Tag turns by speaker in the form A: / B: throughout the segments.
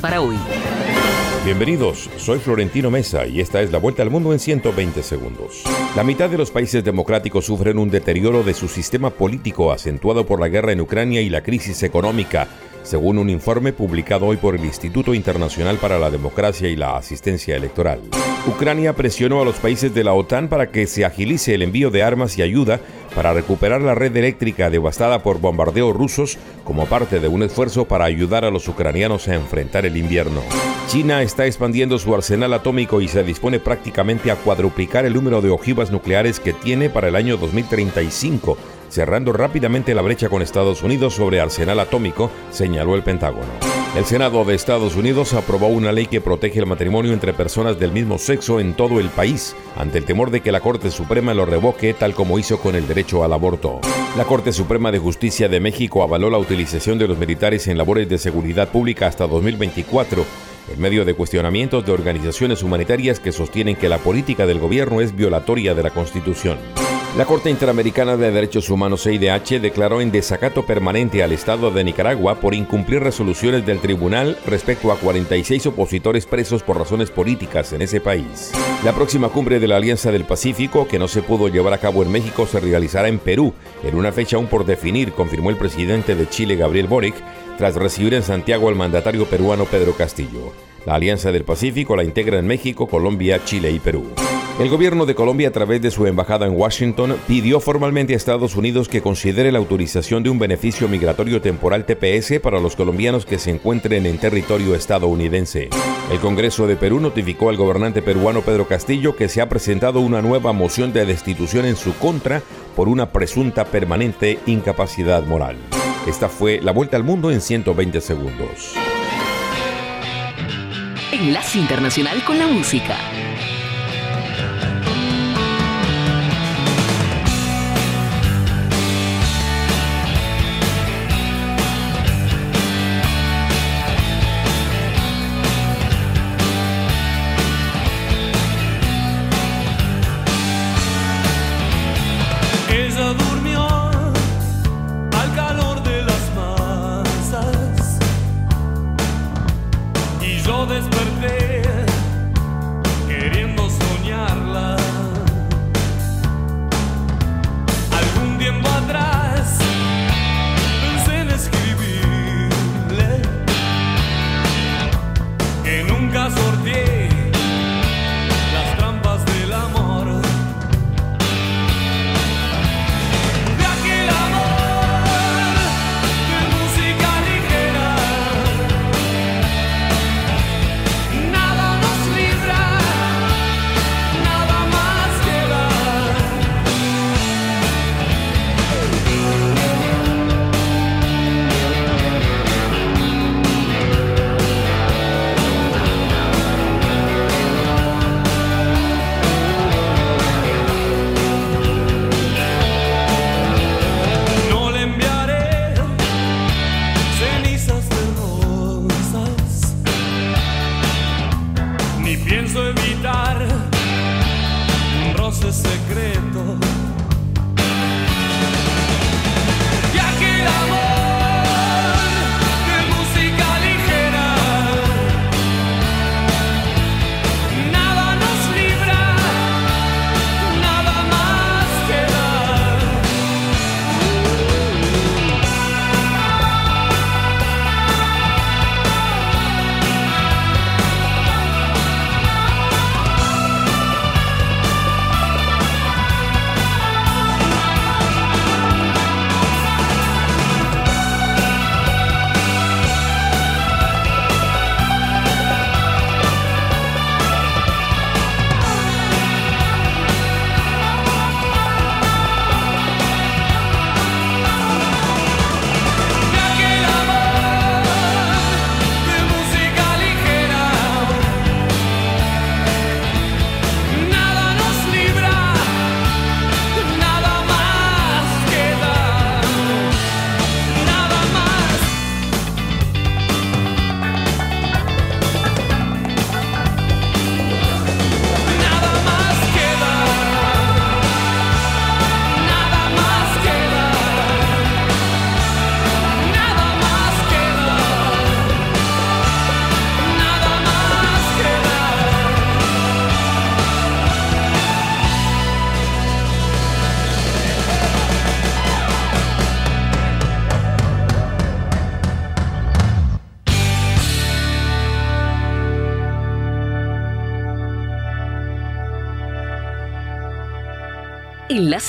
A: Para hoy.
B: Bienvenidos, soy Florentino Mesa y esta es la vuelta al mundo en 120 segundos. La mitad de los países democráticos sufren un deterioro de su sistema político acentuado por la guerra en Ucrania y la crisis económica, según un informe publicado hoy por el Instituto Internacional para la Democracia y la Asistencia Electoral. Ucrania presionó a los países de la OTAN para que se agilice el envío de armas y ayuda para recuperar la red eléctrica devastada por bombardeos rusos como parte de un esfuerzo para ayudar a los ucranianos a enfrentar el invierno. China está expandiendo su arsenal atómico y se dispone prácticamente a cuadruplicar el número de ojivas nucleares que tiene para el año 2035 cerrando rápidamente la brecha con Estados Unidos sobre arsenal atómico, señaló el Pentágono. El Senado de Estados Unidos aprobó una ley que protege el matrimonio entre personas del mismo sexo en todo el país, ante el temor de que la Corte Suprema lo revoque tal como hizo con el derecho al aborto. La Corte Suprema de Justicia de México avaló la utilización de los militares en labores de seguridad pública hasta 2024 en medio de cuestionamientos de organizaciones humanitarias que sostienen que la política del gobierno es violatoria de la Constitución. La Corte Interamericana de Derechos Humanos CIDH declaró en desacato permanente al Estado de Nicaragua por incumplir resoluciones del tribunal respecto a 46 opositores presos por razones políticas en ese país. La próxima cumbre de la Alianza del Pacífico, que no se pudo llevar a cabo en México, se realizará en Perú, en una fecha aún por definir, confirmó el presidente de Chile, Gabriel Boric, tras recibir en Santiago al mandatario peruano Pedro Castillo. La Alianza del Pacífico la integra en México, Colombia, Chile y Perú. El gobierno de Colombia, a través de su embajada en Washington, pidió formalmente a Estados Unidos que considere la autorización de un beneficio migratorio temporal TPS para los colombianos que se encuentren en territorio estadounidense. El Congreso de Perú notificó al gobernante peruano Pedro Castillo que se ha presentado una nueva moción de destitución en su contra por una presunta permanente incapacidad moral. Esta fue la vuelta al mundo en 120 segundos.
A: Enlace Internacional con la Música.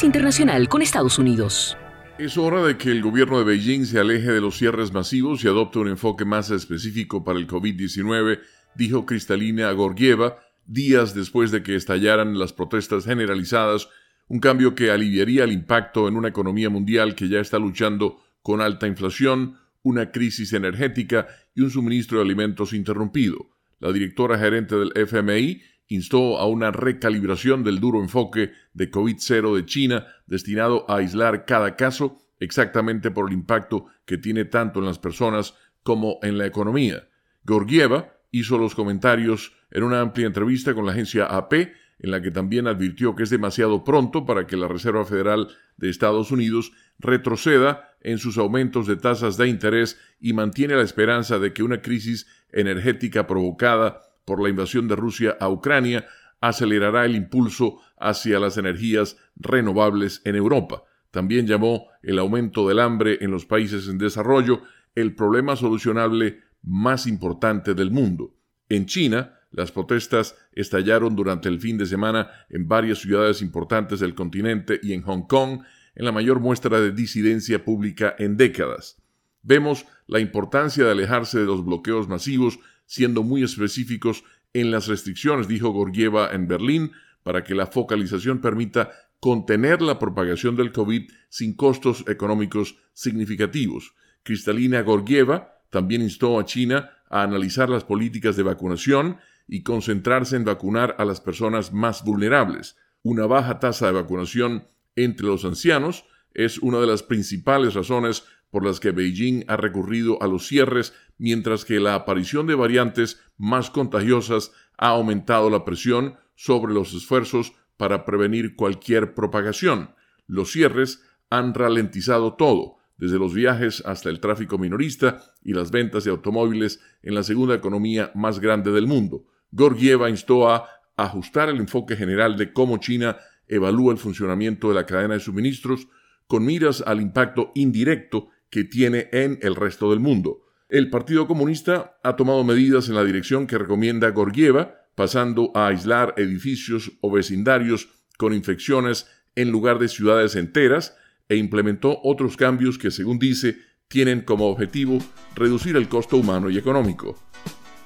A: Internacional con Estados Unidos.
C: Es hora de que el gobierno de Beijing se aleje de los cierres masivos y adopte un enfoque más específico para el COVID-19, dijo Cristalina Gorgieva días después de que estallaran las protestas generalizadas, un cambio que aliviaría el impacto en una economía mundial que ya está luchando con alta inflación, una crisis energética y un suministro de alimentos interrumpido. La directora gerente del FMI instó a una recalibración del duro enfoque de COVID-0 de China destinado a aislar cada caso exactamente por el impacto que tiene tanto en las personas como en la economía. Gorgieva hizo los comentarios en una amplia entrevista con la agencia AP, en la que también advirtió que es demasiado pronto para que la Reserva Federal de Estados Unidos retroceda en sus aumentos de tasas de interés y mantiene la esperanza de que una crisis energética provocada por la invasión de Rusia a Ucrania acelerará el impulso hacia las energías renovables en Europa. También llamó el aumento del hambre en los países en desarrollo el problema solucionable más importante del mundo. En China, las protestas estallaron durante el fin de semana en varias ciudades importantes del continente y en Hong Kong, en la mayor muestra de disidencia pública en décadas. Vemos la importancia de alejarse de los bloqueos masivos siendo muy específicos en las restricciones, dijo Gorgieva en Berlín, para que la focalización permita contener la propagación del COVID sin costos económicos significativos. Cristalina Gorgieva también instó a China a analizar las políticas de vacunación y concentrarse en vacunar a las personas más vulnerables. Una baja tasa de vacunación entre los ancianos es una de las principales razones por las que Beijing ha recurrido a los cierres, mientras que la aparición de variantes más contagiosas ha aumentado la presión sobre los esfuerzos para prevenir cualquier propagación. Los cierres han ralentizado todo, desde los viajes hasta el tráfico minorista y las ventas de automóviles en la segunda economía más grande del mundo. Gorgieva instó a ajustar el enfoque general de cómo China evalúa el funcionamiento de la cadena de suministros con miras al impacto indirecto que tiene en el resto del mundo. El Partido Comunista ha tomado medidas en la dirección que recomienda Gorgieva, pasando a aislar edificios o vecindarios con infecciones en lugar de ciudades enteras, e implementó otros cambios que, según dice, tienen como objetivo reducir el costo humano y económico.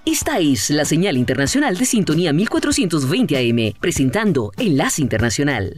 A: Esta es la señal internacional de sintonía 1420 AM, presentando Enlace Internacional.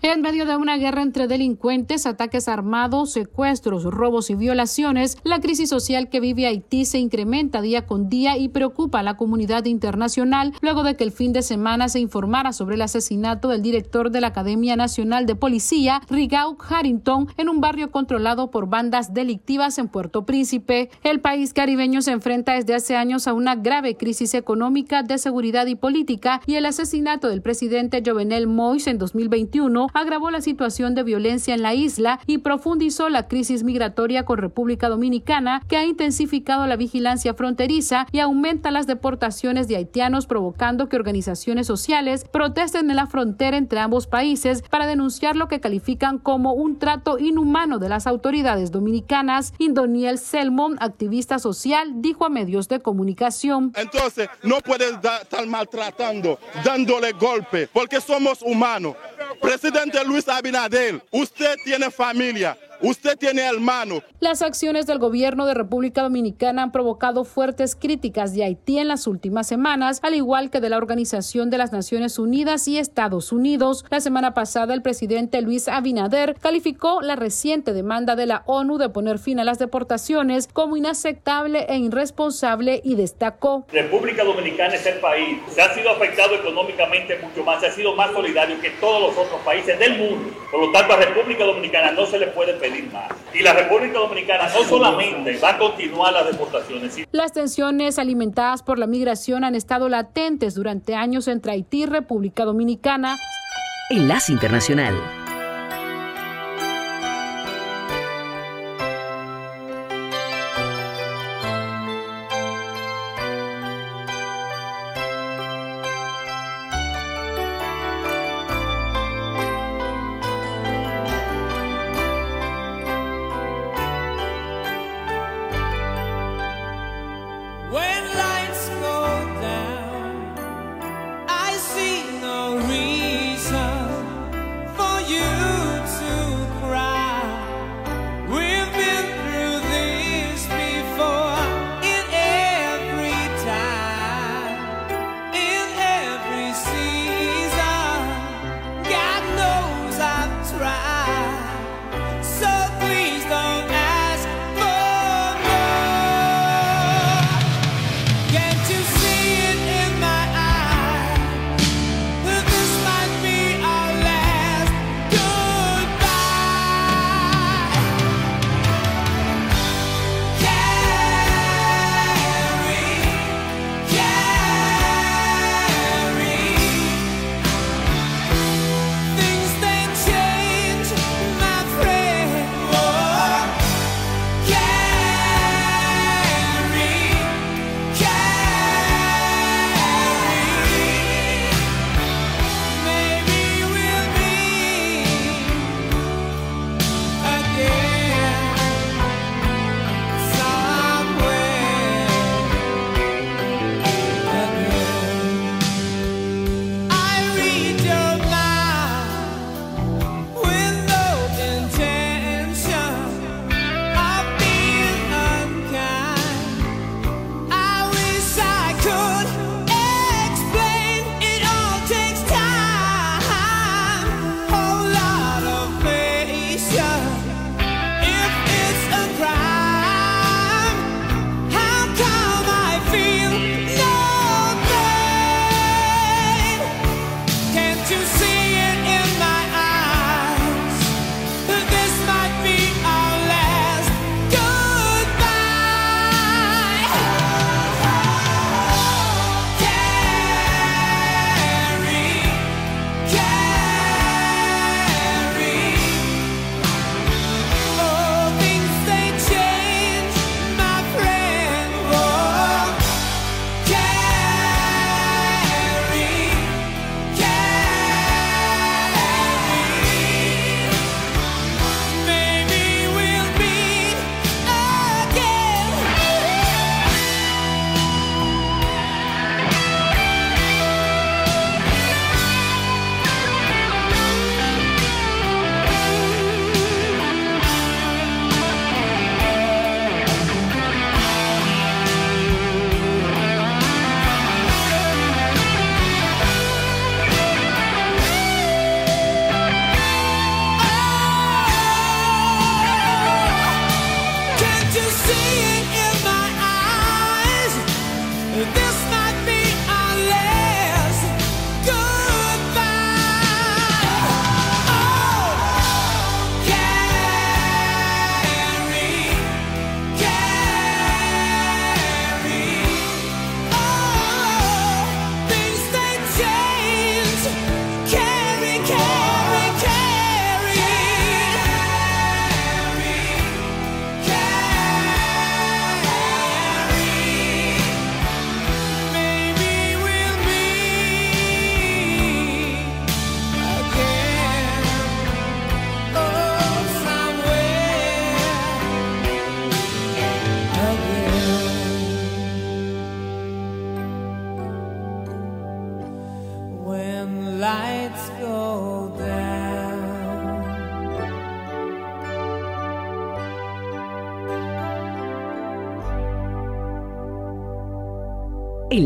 D: En medio de una guerra entre delincuentes, ataques armados, secuestros, robos y violaciones, la crisis social que vive Haití se incrementa día con día y preocupa a la comunidad internacional luego de que el fin de semana se informara sobre el asesinato del director de la Academia Nacional de Policía, Rigau Harrington, en un barrio controlado por bandas delictivas en Puerto Príncipe. El país caribeño se enfrenta desde hace años a una grave crisis económica, de seguridad y política y el asesinato del presidente Jovenel Moïse en 2021 agravó la situación de violencia en la isla y profundizó la crisis migratoria con República Dominicana, que ha intensificado la vigilancia fronteriza y aumenta las deportaciones de haitianos, provocando que organizaciones sociales protesten en la frontera entre ambos países para denunciar lo que califican como un trato inhumano de las autoridades dominicanas. Indoniel Selmon, activista social, dijo a medios de comunicación.
E: Entonces, no puedes estar maltratando, dándole golpe, porque somos humanos. Presidente Luis Abinadel, usted tiene familia, Usted tiene hermano.
D: Las acciones del gobierno de República Dominicana han provocado fuertes críticas de Haití en las últimas semanas, al igual que de la Organización de las Naciones Unidas y Estados Unidos. La semana pasada, el presidente Luis Abinader calificó la reciente demanda de la ONU de poner fin a las deportaciones como inaceptable e irresponsable y destacó.
F: República Dominicana es el país que ha sido afectado económicamente mucho más, ha sido más solidario que todos los otros países del mundo. Por lo tanto, a República Dominicana no se le puede pedir y la República Dominicana no solamente va a continuar las deportaciones.
D: Las tensiones alimentadas por la migración han estado latentes durante años entre Haití y República Dominicana.
G: Enlace Internacional.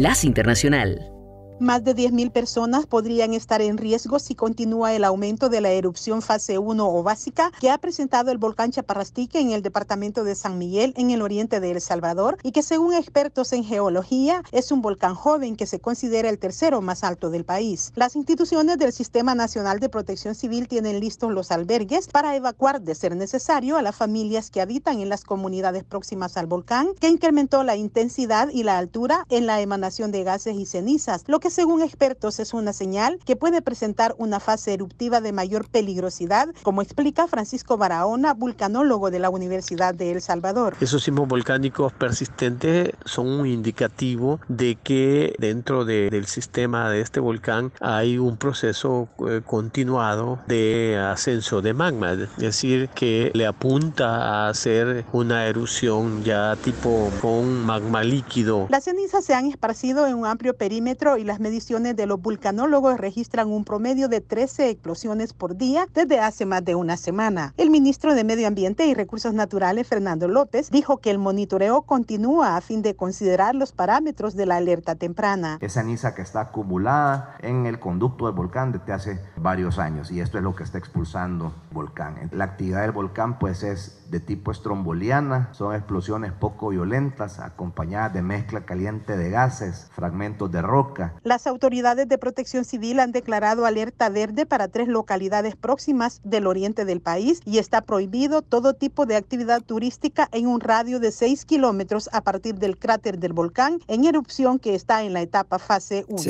A: Enlace Internacional.
H: Más de 10.000 personas podrían estar en riesgo si continúa el aumento de la erupción fase 1 o básica que ha presentado el volcán Chaparrastique en el departamento de San Miguel, en el oriente de El Salvador, y que según expertos en geología es un volcán joven que se considera el tercero más alto del país. Las instituciones del Sistema Nacional de Protección Civil tienen listos los albergues para evacuar, de ser necesario, a las familias que habitan en las comunidades próximas al volcán, que incrementó la intensidad y la altura en la emanación de gases y cenizas, lo que según expertos es una señal que puede presentar una fase eruptiva de mayor peligrosidad, como explica Francisco Barahona, vulcanólogo de la Universidad de El Salvador.
I: Esos sismos volcánicos persistentes son un indicativo de que dentro del sistema de este volcán hay un proceso eh, continuado de ascenso de magma, es decir, que le apunta a hacer una erupción ya tipo con magma líquido.
H: Las cenizas se han esparcido en un amplio perímetro y las mediciones de los vulcanólogos registran un promedio de 13 explosiones por día desde hace más de una semana. El ministro de Medio Ambiente y Recursos Naturales, Fernando López, dijo que el monitoreo continúa a fin de considerar los parámetros de la alerta temprana.
J: Es ceniza que está acumulada en el conducto del volcán desde hace varios años y esto es lo que está expulsando el volcán. La actividad del volcán pues es de tipo estromboliana, son explosiones poco violentas acompañadas de mezcla caliente de gases, fragmentos de roca.
H: Las autoridades de protección civil han declarado alerta verde para tres localidades próximas del oriente del país y está prohibido todo tipo de actividad turística en un radio de 6 kilómetros a partir del cráter del volcán en erupción que está en la etapa fase 1.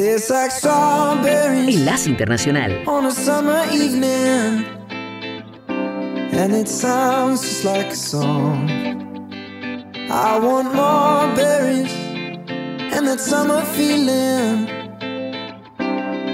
A: Enlace Internacional.
K: and it sounds just like a song. I want more berries and that summer feeling.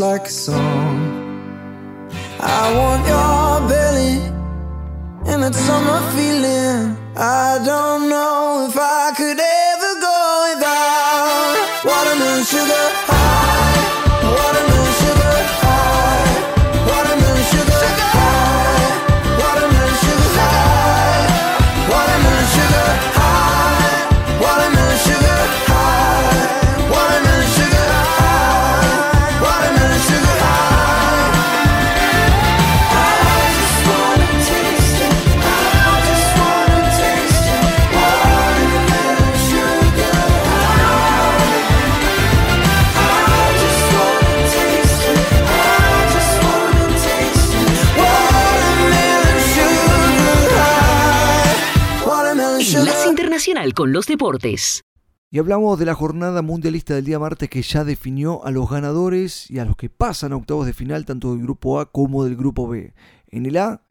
K: like a song.
A: Con los deportes.
L: Y hablamos de la jornada mundialista del día martes que ya definió a los ganadores y a los que pasan a octavos de final tanto del grupo A como del grupo B. En el A,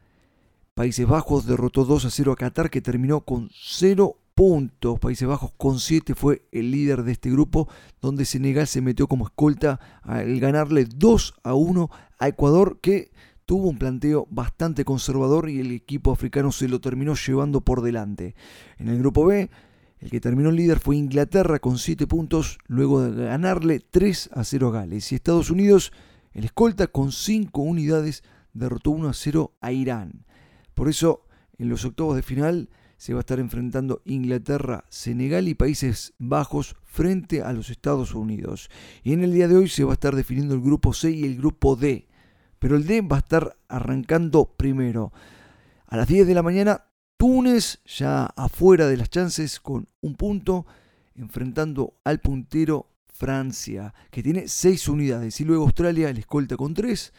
L: Países Bajos derrotó 2 a 0 a Qatar que terminó con 0 puntos. Países Bajos con 7 fue el líder de este grupo, donde Senegal se metió como escolta al ganarle 2 a 1 a Ecuador, que tuvo un planteo bastante conservador y el equipo africano se lo terminó llevando por delante. En el grupo B, el que terminó líder fue Inglaterra con 7 puntos, luego de ganarle 3 a 0 a Gales. Y Estados Unidos, el escolta con 5 unidades, derrotó 1 a 0 a Irán. Por eso, en los octavos de final, se va a estar enfrentando Inglaterra, Senegal y Países Bajos frente a los Estados Unidos. Y en el día de hoy se va a estar definiendo el grupo C y el grupo D. Pero el D va a estar arrancando primero. A las 10 de la mañana, Túnez ya afuera de las chances con un punto, enfrentando al puntero Francia, que tiene 6 unidades. Y luego Australia, el escolta con 3,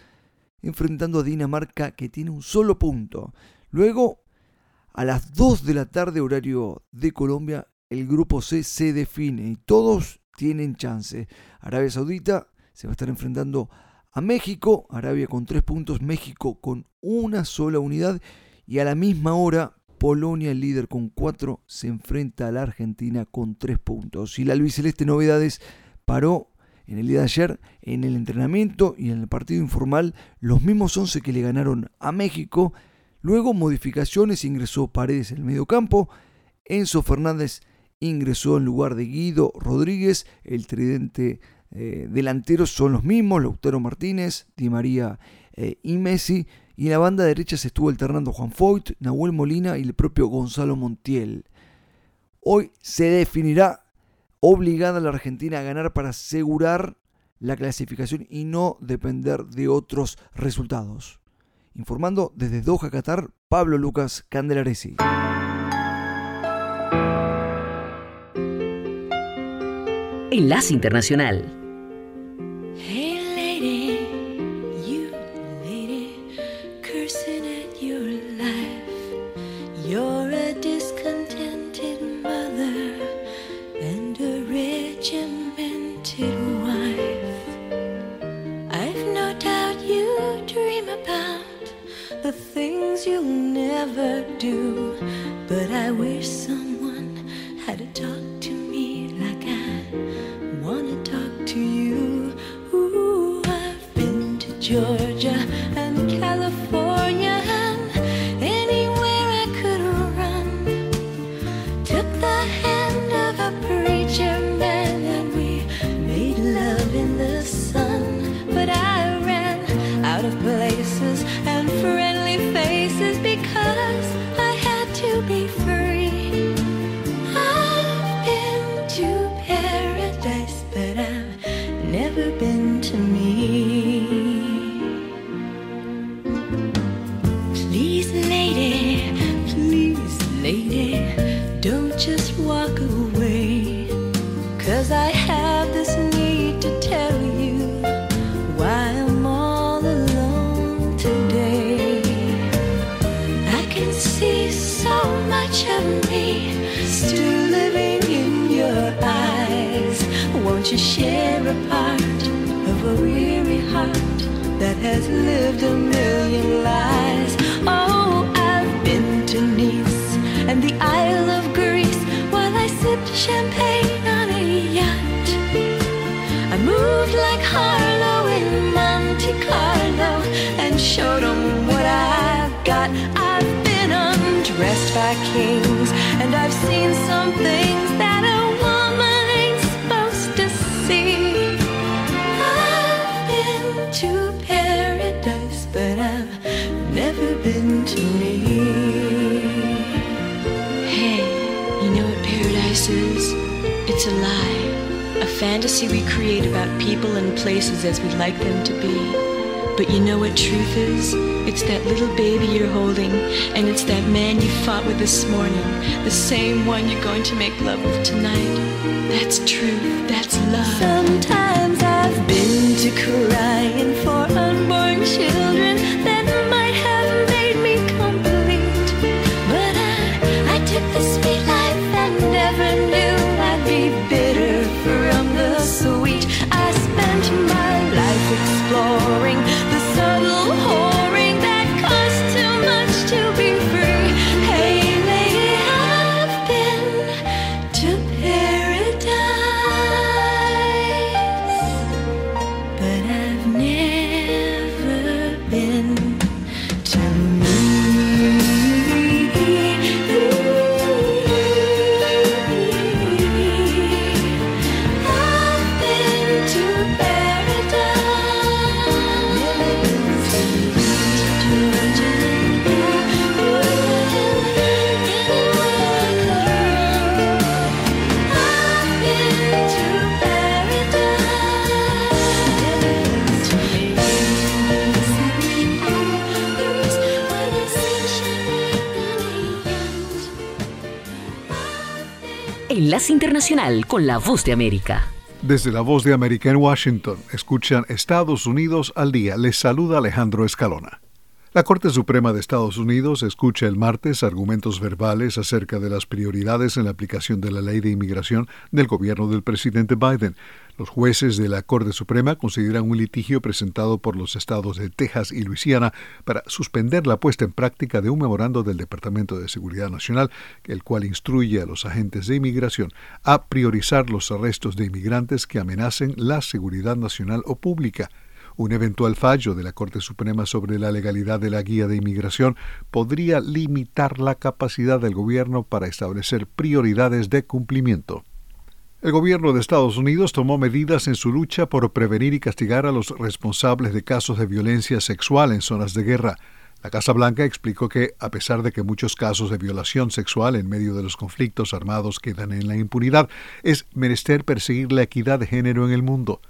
L: enfrentando a Dinamarca, que tiene un solo punto. Luego a las 2 de la tarde, horario de Colombia, el grupo C se define y todos tienen chance. Arabia Saudita se va a estar enfrentando a México, Arabia con 3 puntos, México con una sola unidad y a la misma hora Polonia, el líder con 4, se enfrenta a la Argentina con 3 puntos. Y la albiceleste novedades paró en el día de ayer en el entrenamiento y en el partido informal los mismos 11 que le ganaron a México Luego modificaciones, ingresó Paredes en el medio campo, Enzo Fernández ingresó en lugar de Guido Rodríguez, el tridente eh, delantero son los mismos, Lautaro Martínez, Di María eh, y Messi, y en la banda derecha se estuvo alternando Juan Foyt, Nahuel Molina y el propio Gonzalo Montiel. Hoy se definirá obligada a la Argentina a ganar para asegurar la clasificación y no depender de otros resultados. Informando desde Doha, Qatar, Pablo Lucas Candelaresi.
A: Enlace Internacional.
M: Hey lady. You're a discontented mother and a wife. I've no doubt you dream about the things you'll never do, but I wish been lived a million lives? Oh, I've been to Nice and the Isle of Greece while I sipped champagne on a yacht. I moved like Harlow in Monte Carlo and showed 'em what I've got. I've been undressed by kings and I've seen some to me.
N: Hey, you know what paradise is? It's a lie. A fantasy we create about people and places as we'd like them to be. But you know what truth is? It's that little baby you're holding, and it's that man you fought with this morning, the same one you're going to make love with tonight. That's truth, that's love.
M: Sometimes I've been to crying for unborn children
O: Enlace Internacional con la Voz de América.
P: Desde la Voz de América en Washington, escuchan Estados Unidos al día. Les saluda Alejandro Escalona. La Corte Suprema de Estados Unidos escucha el martes argumentos verbales acerca de las prioridades en la aplicación de la ley de inmigración del gobierno del presidente Biden. Los jueces de la Corte Suprema consideran un litigio presentado por los estados de Texas y Luisiana para suspender la puesta en práctica de un memorando del Departamento de Seguridad Nacional, el cual instruye a los agentes de inmigración a priorizar los arrestos de inmigrantes que amenacen la seguridad nacional o pública. Un eventual fallo de la Corte Suprema sobre la legalidad de la guía de inmigración podría limitar la capacidad del gobierno para establecer prioridades de cumplimiento. El gobierno de Estados Unidos tomó medidas en su lucha por prevenir y castigar a los responsables de casos de violencia sexual en zonas de guerra. La Casa Blanca explicó que, a pesar de que muchos casos de violación sexual en medio de los conflictos armados quedan en la impunidad, es menester perseguir la equidad de género en el mundo.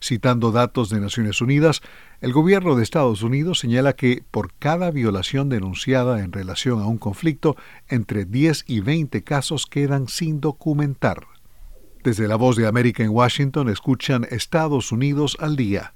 P: Citando datos de Naciones Unidas, el gobierno de Estados Unidos señala que por cada violación denunciada en relación a un conflicto, entre 10 y 20 casos quedan sin documentar. Desde la voz de América en Washington escuchan Estados Unidos al día.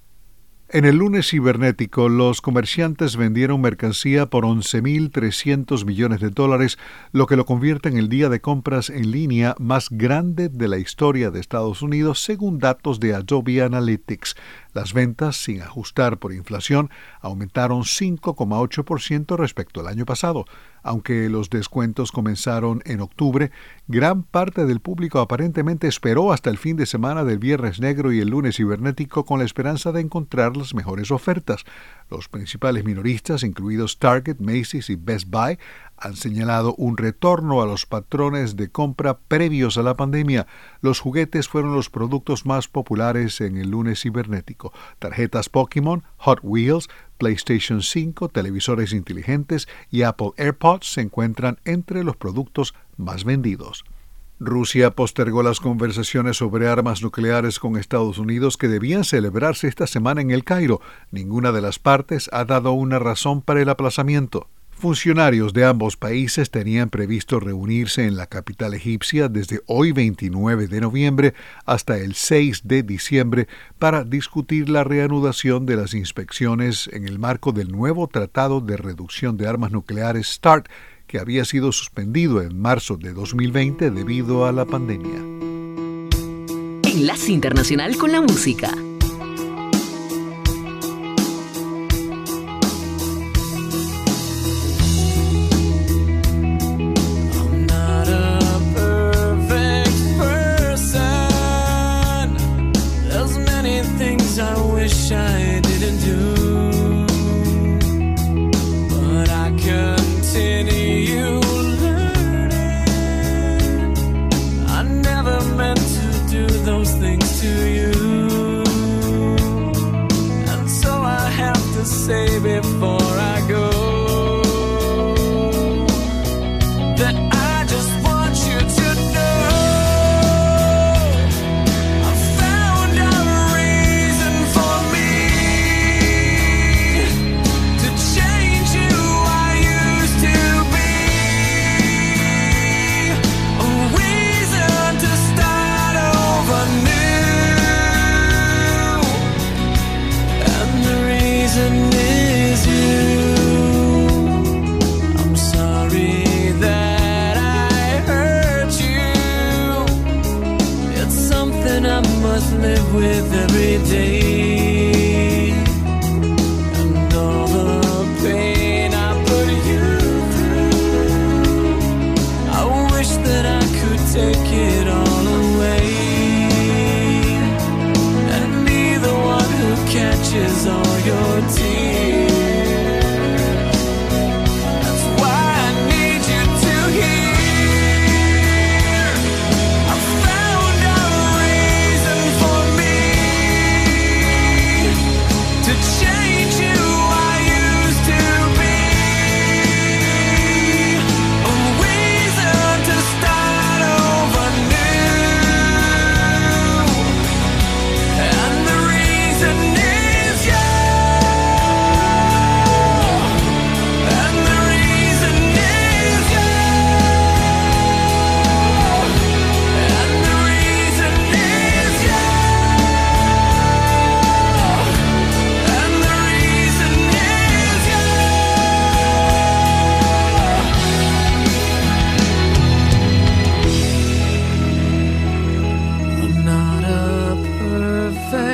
P: En el lunes cibernético, los comerciantes vendieron mercancía por 11.300 millones de dólares, lo que lo convierte en el día de compras en línea más grande de la historia de Estados Unidos, según datos de Adobe Analytics. Las ventas, sin ajustar por inflación, aumentaron 5,8% respecto al año pasado. Aunque los descuentos comenzaron en octubre, gran parte del público aparentemente esperó hasta el fin de semana del Viernes Negro y el lunes cibernético con la esperanza de encontrar las mejores ofertas. Los principales minoristas, incluidos Target, Macy's y Best Buy, han señalado un retorno a los patrones de compra previos a la pandemia. Los juguetes fueron los productos más populares en el lunes cibernético. Tarjetas Pokémon, Hot Wheels, PlayStation 5, televisores inteligentes y Apple AirPods se encuentran entre los productos más vendidos. Rusia postergó las conversaciones sobre armas nucleares con Estados Unidos que debían celebrarse esta semana en el Cairo. Ninguna de las partes ha dado una razón para el aplazamiento. Funcionarios de ambos países tenían previsto reunirse en la capital egipcia desde hoy 29 de noviembre hasta el 6 de diciembre para discutir la reanudación de las inspecciones en el marco del nuevo Tratado de Reducción de Armas Nucleares START que había sido suspendido en marzo de 2020 debido a la pandemia.
O: Enlace Internacional con la Música.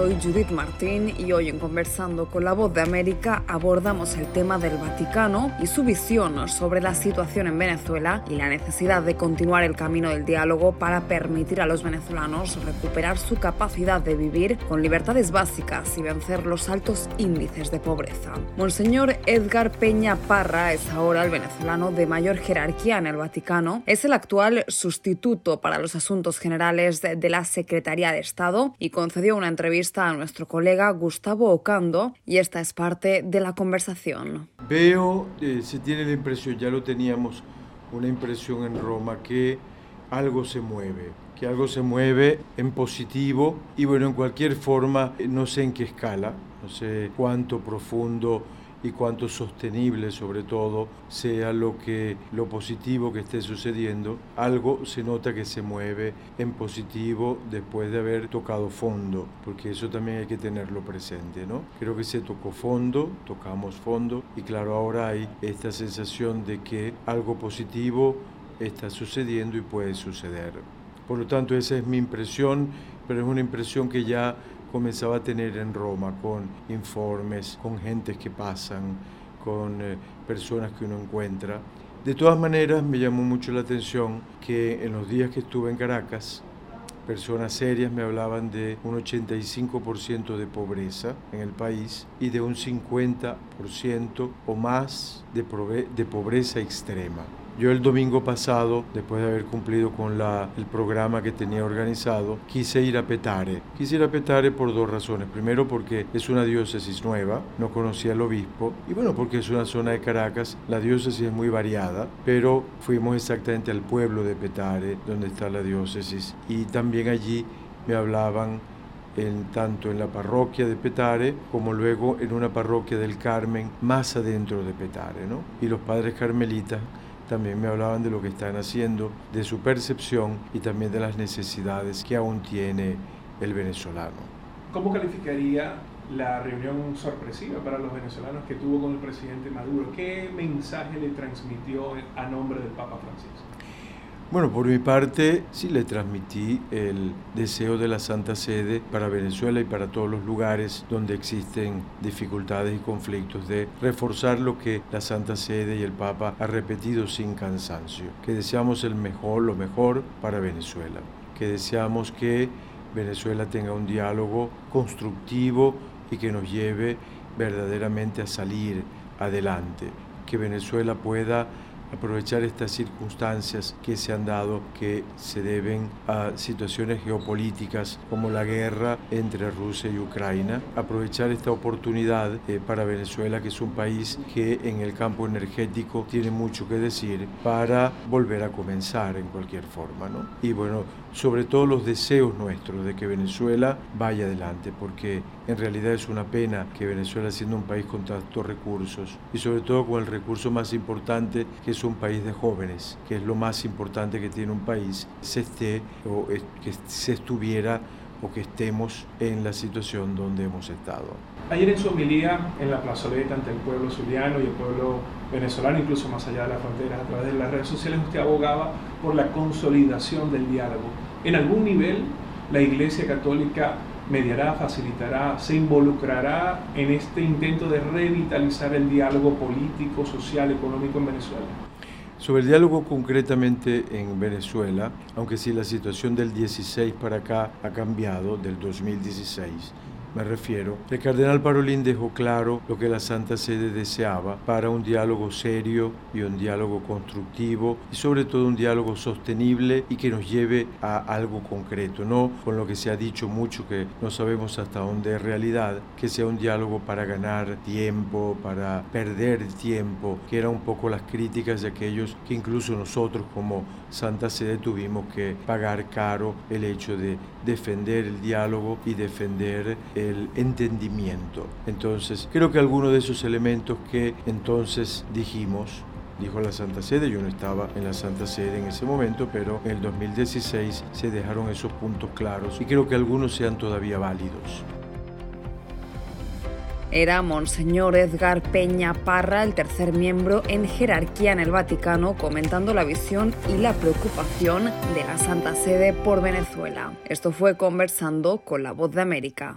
Q: Soy Judith Martín y hoy en Conversando con la Voz de América abordamos el tema del Vaticano y su visión sobre la situación en Venezuela y la necesidad de continuar el camino del diálogo para permitir a los venezolanos recuperar su capacidad de vivir con libertades básicas y vencer los altos índices de pobreza. Monseñor Edgar Peña Parra es ahora el venezolano de mayor jerarquía en el Vaticano. Es el actual sustituto para los asuntos generales de la Secretaría de Estado y concedió una entrevista a nuestro colega Gustavo Ocando y esta es parte de la conversación.
R: Veo, eh, se tiene la impresión, ya lo teníamos, una impresión en Roma que algo se mueve, que algo se mueve en positivo y bueno, en cualquier forma, eh, no sé en qué escala, no sé cuánto profundo y cuánto sostenible sobre todo sea lo que lo positivo que esté sucediendo algo se nota que se mueve en positivo después de haber tocado fondo porque eso también hay que tenerlo presente no creo que se tocó fondo tocamos fondo y claro ahora hay esta sensación de que algo positivo está sucediendo y puede suceder. Por lo tanto esa es mi impresión pero es una impresión que ya comenzaba a tener en Roma con informes, con gentes que pasan, con eh, personas que uno encuentra. De todas maneras, me llamó mucho la atención que en los días que estuve en Caracas, personas serias me hablaban de un 85% de pobreza en el país y de un 50% o más de, pobreza extrema. Yo el domingo pasado, después de haber cumplido con el programa que tenía organizado, quise ir a Petare. Quise ir a Petare por dos razones. Primero porque es una diócesis nueva, no conocía al obispo, y bueno, porque es una zona de Caracas, la diócesis es muy variada, pero fuimos exactamente al pueblo de Petare, donde está la diócesis, y también allí me hablaban en, tanto en la parroquia de Petare como luego en una parroquia del Carmen más adentro de Petare. ¿no? Y los padres carmelitas también me hablaban de lo que están haciendo, de su percepción y también de las necesidades que aún tiene el venezolano.
S: ¿Cómo calificaría la reunión sorpresiva para los venezolanos que tuvo con el presidente Maduro? ¿Qué mensaje le transmitió a nombre del Papa Francisco?
R: Bueno, por mi parte sí le transmití el deseo de la Santa Sede para Venezuela y para todos los lugares donde existen dificultades y conflictos de reforzar lo que la Santa Sede y el Papa ha repetido sin cansancio, que deseamos el mejor, lo mejor para Venezuela, que deseamos que Venezuela tenga un diálogo constructivo y que nos lleve verdaderamente a salir adelante, que Venezuela pueda aprovechar estas circunstancias que se han dado que se deben a situaciones geopolíticas como la guerra entre Rusia y Ucrania, aprovechar esta oportunidad eh, para Venezuela, que es un país que en el campo energético tiene mucho que decir, para volver a comenzar en cualquier forma. ¿no? Y bueno, sobre todo los deseos nuestros de que Venezuela vaya adelante, porque en realidad es una pena que Venezuela, siendo un país con tantos recursos, y sobre todo con el recurso más importante, que es un país de jóvenes, que es lo más importante que tiene un país, se esté o que se estuviera o que estemos en la situación donde hemos estado.
S: Ayer en su homilía en la plazoleta ante el pueblo zuliano y el pueblo venezolano, incluso más allá de las fronteras, a través de las redes sociales, usted abogaba por la consolidación del diálogo. En algún nivel, la Iglesia Católica mediará, facilitará, se involucrará en este intento de revitalizar el diálogo político, social, económico en Venezuela?
R: Sobre el diálogo concretamente en Venezuela, aunque si la situación del 16 para acá ha cambiado, del 2016, me refiero, el cardenal Parolín dejó claro lo que la Santa Sede deseaba para un diálogo serio y un diálogo constructivo y sobre todo un diálogo sostenible y que nos lleve a algo concreto, no con lo que se ha dicho mucho que no sabemos hasta dónde es realidad, que sea un diálogo para ganar tiempo, para perder tiempo, que eran un poco las críticas de aquellos que incluso nosotros como Santa Sede tuvimos que pagar caro el hecho de defender el diálogo y defender el entendimiento. Entonces, creo que algunos de esos elementos que entonces dijimos dijo la Santa Sede, yo no estaba en la Santa Sede en ese momento, pero en el 2016 se dejaron esos puntos claros y creo que algunos sean todavía válidos.
Q: Era Monseñor Edgar Peña Parra, el tercer miembro en jerarquía en el Vaticano, comentando la visión y la preocupación de la Santa Sede por Venezuela. Esto fue conversando con la voz de América.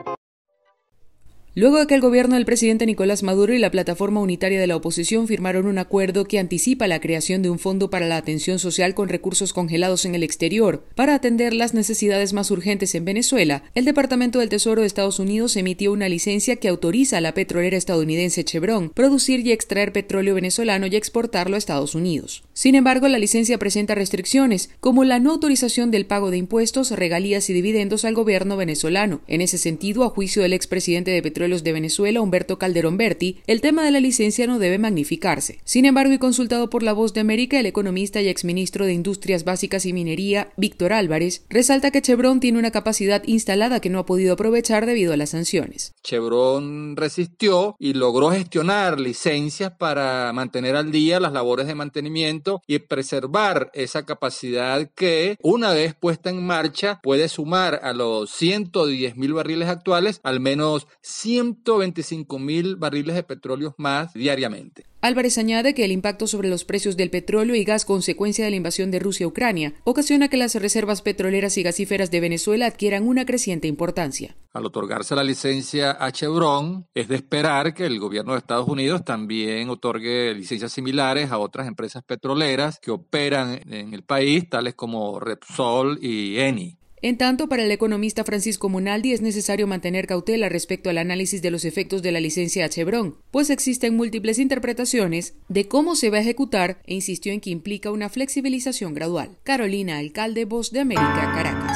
T: Luego de que el gobierno del presidente Nicolás Maduro y la plataforma unitaria de la oposición firmaron un acuerdo que anticipa la creación de un fondo para la atención social con recursos congelados en el exterior para atender las necesidades más urgentes en Venezuela, el Departamento del Tesoro de Estados Unidos emitió una licencia que autoriza a la petrolera estadounidense Chevron producir y extraer petróleo venezolano y exportarlo a Estados Unidos. Sin embargo, la licencia presenta restricciones, como la no autorización del pago de impuestos, regalías y dividendos al gobierno venezolano. En ese sentido, a juicio del expresidente de Petróleos de Venezuela, Humberto Calderón Berti, el tema de la licencia no debe magnificarse. Sin embargo, y consultado por La Voz de América, el economista y exministro de Industrias Básicas y Minería, Víctor Álvarez, resalta que Chevron tiene una capacidad instalada que no ha podido aprovechar debido a las sanciones.
U: Chevron resistió y logró gestionar licencias para mantener al día las labores de mantenimiento y preservar esa capacidad que, una vez puesta en marcha, puede sumar a los 110 mil barriles actuales al menos 125 mil barriles de petróleo más diariamente.
T: Álvarez añade que el impacto sobre los precios del petróleo y gas consecuencia de la invasión de Rusia a Ucrania ocasiona que las reservas petroleras y gasíferas de Venezuela adquieran una creciente importancia.
U: Al otorgarse la licencia a Chevron, es de esperar que el gobierno de Estados Unidos también otorgue licencias similares a otras empresas petroleras que operan en el país, tales como Repsol y Eni.
T: En tanto, para el economista Francisco Monaldi es necesario mantener cautela respecto al análisis de los efectos de la licencia a Chevron, pues existen múltiples interpretaciones de cómo se va a ejecutar e insistió en que implica una flexibilización gradual. Carolina Alcalde, Voz de América, Caracas.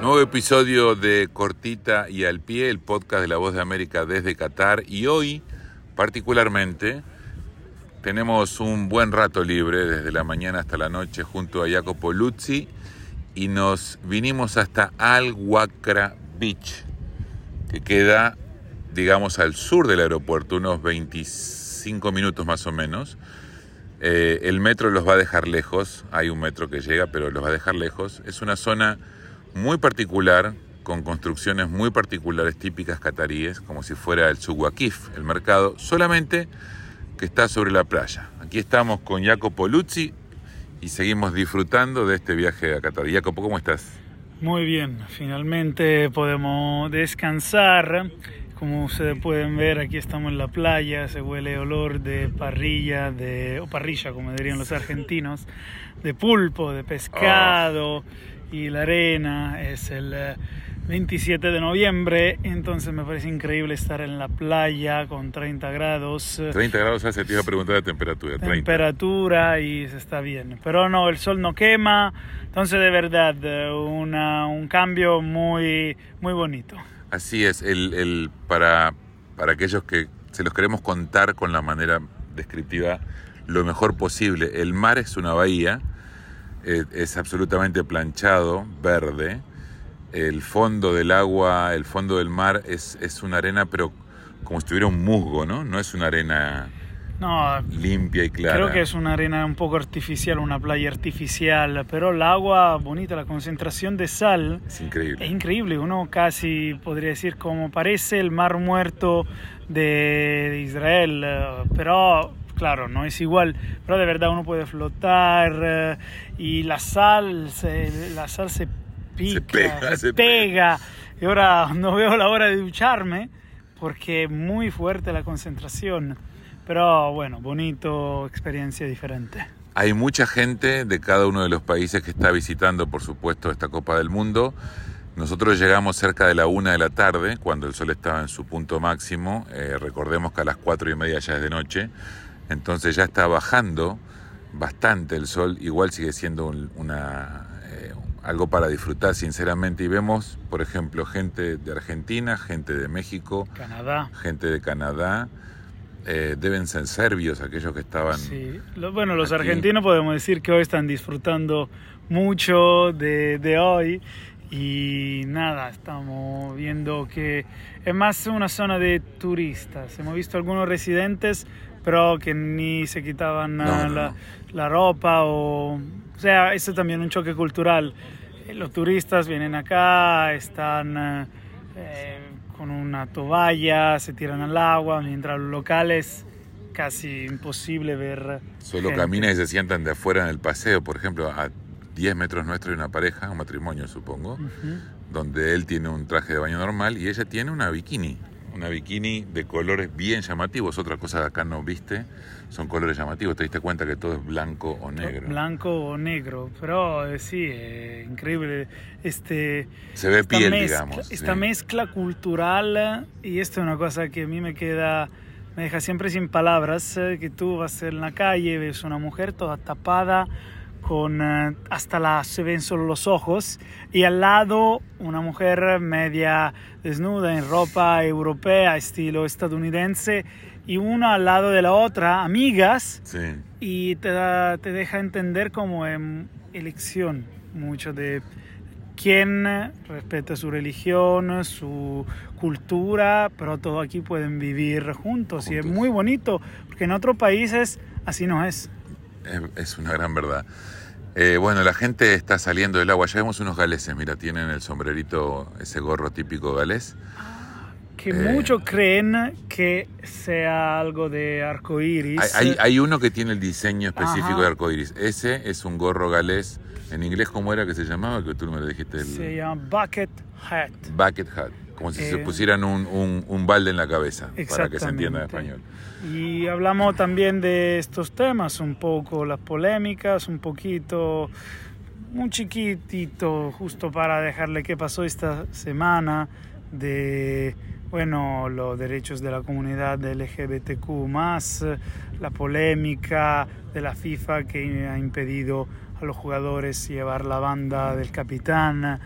V: Nuevo episodio de Cortita y al pie, el podcast de la Voz de América desde Qatar y hoy particularmente tenemos un buen rato libre desde la mañana hasta la noche junto a Jacopo Luzzi y nos vinimos hasta Al Wakra Beach, que queda, digamos, al sur del aeropuerto, unos 25 minutos más o menos. Eh, el metro los va a dejar lejos, hay un metro que llega, pero los va a dejar lejos. Es una zona muy particular, con construcciones muy particulares típicas cataríes, como si fuera el Suwakif, el mercado, solamente que está sobre la playa. Aquí estamos con Jacopo Luzzi, y seguimos disfrutando de este viaje a Qatar. Jacopo, ¿cómo estás?
W: Muy bien, finalmente podemos descansar. Como ustedes pueden ver, aquí estamos en la playa, se huele olor de parrilla, de, o parrilla, como dirían los argentinos, de pulpo, de pescado, oh. y la arena es el 27 de noviembre, entonces me parece increíble estar en la playa con 30 grados.
V: 30 grados hace, te iba a preguntar de temperatura.
W: Temperatura y se está bien. Pero no, el sol no quema, entonces de verdad una, un cambio muy, muy bonito.
V: Así es, el, el, para, para aquellos que se los queremos contar con la manera descriptiva lo mejor posible, el mar es una bahía, eh, es absolutamente planchado, verde, el fondo del agua, el fondo del mar es, es una arena, pero como si tuviera un musgo, ¿no? No es una arena limpia y clara.
W: Creo que es una arena un poco artificial, una playa artificial, pero el agua bonita, la concentración de sal
V: es increíble.
W: Es increíble, uno casi podría decir como parece el mar muerto de, Israel, eh, pero claro, no es igual, pero de verdad uno puede flotar eh, y la sal, la sal se pica, se pega, se, pega. Y ahora no veo la hora de ducharme porque es muy fuerte la concentración. Pero bueno, bonito, experiencia diferente.
V: Hay mucha gente de cada uno de los países que está visitando, por supuesto, esta Copa del Mundo. Nosotros llegamos cerca de la una de la tarde, cuando el sol estaba en su punto máximo. Eh, recordemos que a las cuatro y media ya es de noche. Entonces ya está bajando bastante el sol. Igual sigue siendo una, algo para disfrutar sinceramente. Y vemos, por ejemplo, gente de Argentina, gente de México,
W: Canadá.
V: gente de Canadá, eh, deben ser serbios aquellos que estaban...
W: Sí, bueno, los argentinos podemos decir que hoy están disfrutando mucho de, de hoy. Y nada, estamos viendo que es más una zona de turistas. Hemos visto algunos residentes, pero que ni se quitaban la, la, ropa o... O sea, eso también un choque cultural. Los turistas vienen acá, están eh, con una toalla, se tiran al agua, mientras los locales casi imposible ver.
V: Solo caminan y se sientan de afuera en el paseo, por ejemplo, a 10 metros nuestro hay una pareja, un matrimonio supongo, donde él tiene un traje de baño normal y ella tiene una bikini. Una bikini de colores bien llamativos. Otra cosa que acá no viste son colores llamativos. Te diste cuenta que todo es blanco o negro.
W: Blanco o negro, pero eh, sí, es increíble. Este,
V: Se ve piel,
W: mezcla-
V: digamos.
W: Esta
V: sí.
W: mezcla cultural, y esto es una cosa que a mí me queda, me deja siempre sin palabras, eh, que tú vas en la calle, ves una mujer toda tapada, con eh, hasta la, se ven solo los ojos, y al lado una mujer media desnuda en ropa europea, estilo estadounidense, y una al lado de la otra, amigas,
V: Sí.
W: y te, da- te deja entender como en elección mucho de quién respeta su religión, su cultura, pero todos aquí pueden vivir juntos y es muy bonito porque en otros países así no es.
V: Es, una gran verdad. Eh, bueno, la gente está saliendo del agua. Ya vemos unos galeses, mira, tienen el sombrerito, ese gorro típico galés.
W: Que
V: Eh.
W: muchos creen que sea algo de arco iris.
V: Hay, hay- hay uno que tiene el diseño específico
W: Ajá.
V: de arcoiris. Ese es un gorro galés. En inglés, ¿cómo era que se llamaba? Que tú me lo dijiste. El
W: Se llama bucket hat.
V: bucket hat. Como si se
W: Eh.
V: pusieran un, un- un balde en la cabeza, para que se entienda en español.
W: Y hablamos también de estos temas, un poco las polémicas, un poquito, un chiquitito, justo para dejarle qué pasó esta semana de, bueno, los derechos de la comunidad LGBTQ+, la polémica de la FIFA que ha impedido a los jugadores llevar la banda del capitán.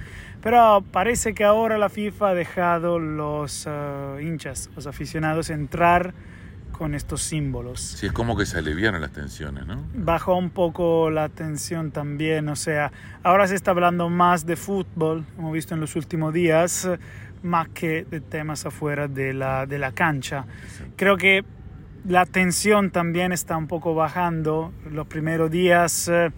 W: Pero parece que ahora la FIFA ha dejado los eh, hinchas, los aficionados entrar con estos símbolos.
V: Sí, es como que se aliviaron las tensiones, ¿no?
W: Bajó un poco la tensión también, o sea, ahora se está hablando más de fútbol, hemos visto en los últimos días, más que de temas afuera de la, de la cancha. Creo que la tensión también está un poco bajando. Los primeros días eh,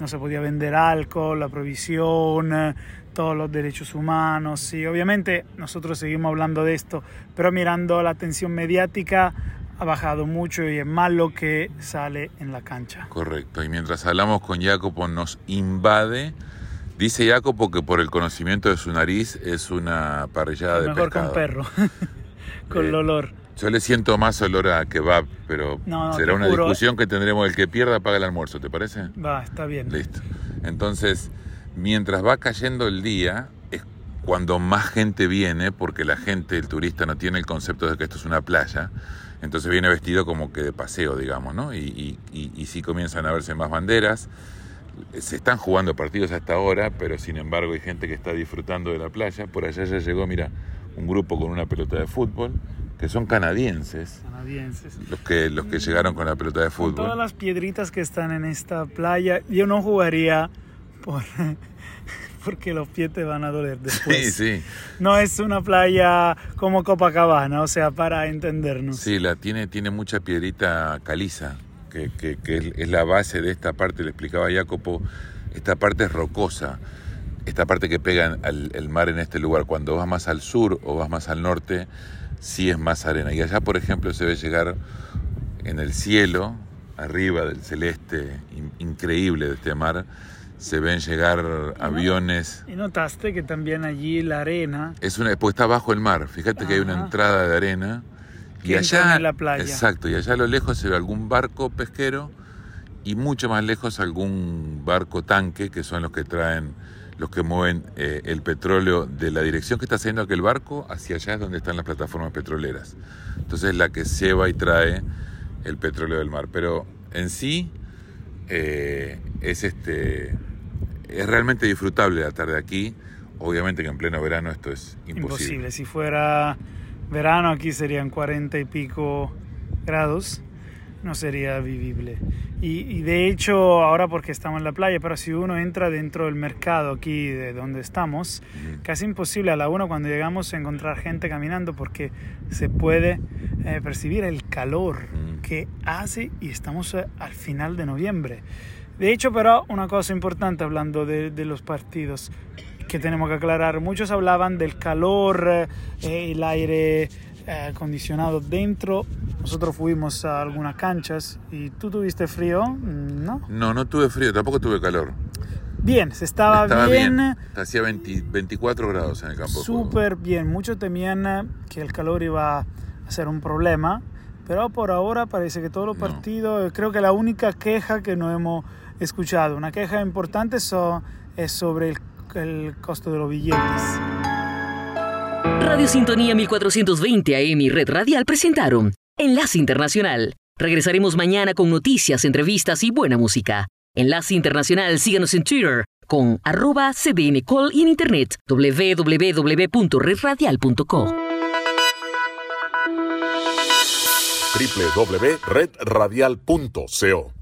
W: no se podía vender alcohol, la provisión, eh, todos los derechos humanos. Y obviamente nosotros seguimos hablando de esto, pero mirando la tensión mediática ha bajado mucho y es más lo que sale en la cancha.
V: Correcto. Y mientras hablamos con Jacopo nos invade. Dice Jacopo que por el conocimiento de su nariz es una parrillada de
W: Mejor que un
V: pescado.
W: perro, con
V: Eh,
W: el olor.
V: Yo le siento más olor a kebab, pero
W: No, no,
V: será una
W: juro.
V: discusión que tendremos. El que pierda paga el almuerzo, ¿te parece?
W: Va, está bien.
V: Listo. Entonces, mientras va cayendo el día, es cuando más gente viene, porque la gente, el turista, no tiene el concepto de que esto es una playa. Entonces viene vestido como que de paseo, digamos, ¿no? Y, y, y- y sí comienzan a verse más banderas. Se están jugando partidos hasta ahora, pero sin embargo hay gente que está disfrutando de la playa. Por allá ya llegó, mira, un grupo con una pelota de fútbol, que son canadienses,
W: Canadienses.
V: los que, los que llegaron con la pelota de
W: Con todas
V: fútbol.
W: las piedritas que están en esta playa, yo no jugaría por, porque los pies te van a doler después.
V: Sí, sí.
W: No es una playa como Copacabana, o sea, para entendernos.
V: Sí, la tiene, tiene mucha piedrita caliza, que, que- que es, la base de esta parte, le explicaba Jacopo, esta parte es rocosa, esta parte que pega al el mar en este lugar, cuando vas más al sur o vas más al norte, sí es más arena. Y allá, por ejemplo, se ve llegar en el cielo, arriba del celeste in- increíble de este mar, se ven llegar aviones.
W: Y notaste que también allí la arena
V: Es una, pues está bajo el mar, fíjate que hay una entrada de arena. Y
W: Que
V: allá,
W: en la playa.
V: exacto, y allá a lo lejos se ve algún barco pesquero y mucho más lejos algún barco tanque, que son los que traen, los que mueven eh, el petróleo de la dirección que está haciendo aquel barco hacia allá es donde están las plataformas petroleras. Entonces la que lleva y trae el petróleo del mar. Pero en sí eh, es este es realmente disfrutable la tarde aquí. Obviamente que en pleno verano esto es imposible.
W: imposible. Si fuera verano aquí serían 40 y pico grados, no sería vivible. Y, y de hecho, ahora porque estamos en la playa, pero si uno entra dentro del mercado aquí de donde estamos, casi imposible a la una cuando llegamos a encontrar gente caminando porque se puede eh, percibir el calor que hace y estamos eh, al final de noviembre. De hecho, pero una cosa importante hablando de, de los partidos que tenemos que aclarar, muchos hablaban del calor, eh, el aire eh, acondicionado dentro. Nosotros fuimos a algunas canchas y tú tuviste frío, Mm, ¿no?
V: No, no tuve frío, tampoco tuve calor.
W: Bien, se estaba,
V: Estaba
W: bien.
V: bien. Hacía 20 24 grados en el campo.
W: Súper bien. Muchos temían eh, que el calor iba a ser un problema, pero por ahora parece que todos los partidos, eh, creo que la única queja que no hemos escuchado, una queja importante so- es sobre el, el costo de los billetes.
X: Radio Sintonía 1420 AM y Red Radial presentaron Enlace Internacional. Regresaremos mañana con noticias, entrevistas y buena música. Enlace Internacional, síganos en Twitter con arroba cdncall y en internet www.redradial.co.
Y: www.redradial.co